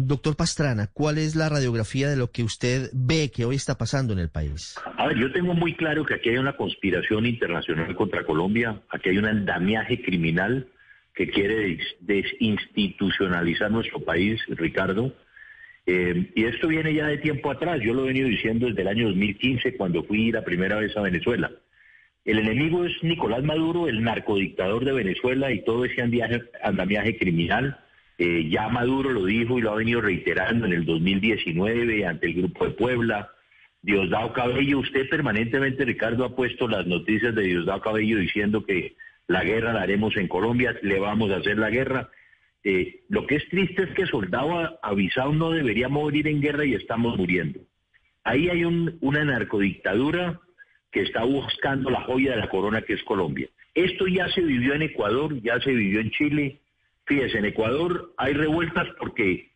Doctor Pastrana, ¿cuál es la radiografía de lo que usted ve que hoy está pasando en el país? A ver, yo tengo muy claro que aquí hay una conspiración internacional contra Colombia, aquí hay un andamiaje criminal que quiere desinstitucionalizar nuestro país, Ricardo. Eh, y esto viene ya de tiempo atrás, yo lo he venido diciendo desde el año 2015 cuando fui la primera vez a Venezuela. El enemigo es Nicolás Maduro, el narcodictador de Venezuela y todo ese andamiaje criminal eh, ya Maduro lo dijo y lo ha venido reiterando en el 2019 ante el Grupo de Puebla. Diosdado Cabello, usted permanentemente, Ricardo, ha puesto las noticias de Diosdado Cabello diciendo que la guerra la haremos en Colombia, le vamos a hacer la guerra. Eh, lo que es triste es que soldado avisado no debería morir en guerra y estamos muriendo. Ahí hay una narcodictadura que está buscando la joya de la corona que es Colombia. Esto ya se vivió en Ecuador, ya se vivió en Chile, Fíjese, en Ecuador hay revueltas porque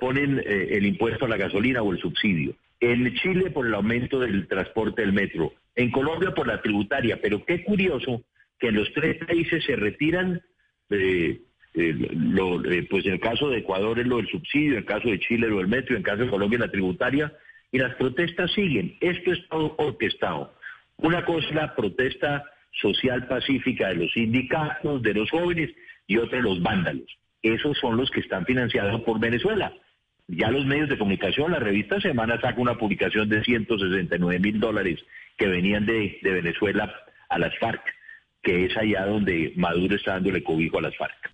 ponen eh, el impuesto a la gasolina o el subsidio. En Chile por el aumento del transporte del metro. En Colombia por la tributaria. Pero qué curioso que en los tres países se retiran, eh, eh, pues en el caso de Ecuador es lo del subsidio, en el caso de Chile lo del metro, en el caso de Colombia la tributaria. Y las protestas siguen. Esto es todo orquestado. Una cosa es la protesta social pacífica de los sindicatos, de los jóvenes, y otra los vándalos. Esos son los que están financiados por Venezuela. Ya los medios de comunicación, la revista Semana saca una publicación de 169 mil dólares que venían de, de Venezuela a las FARC, que es allá donde Maduro está dándole cobijo a las FARC.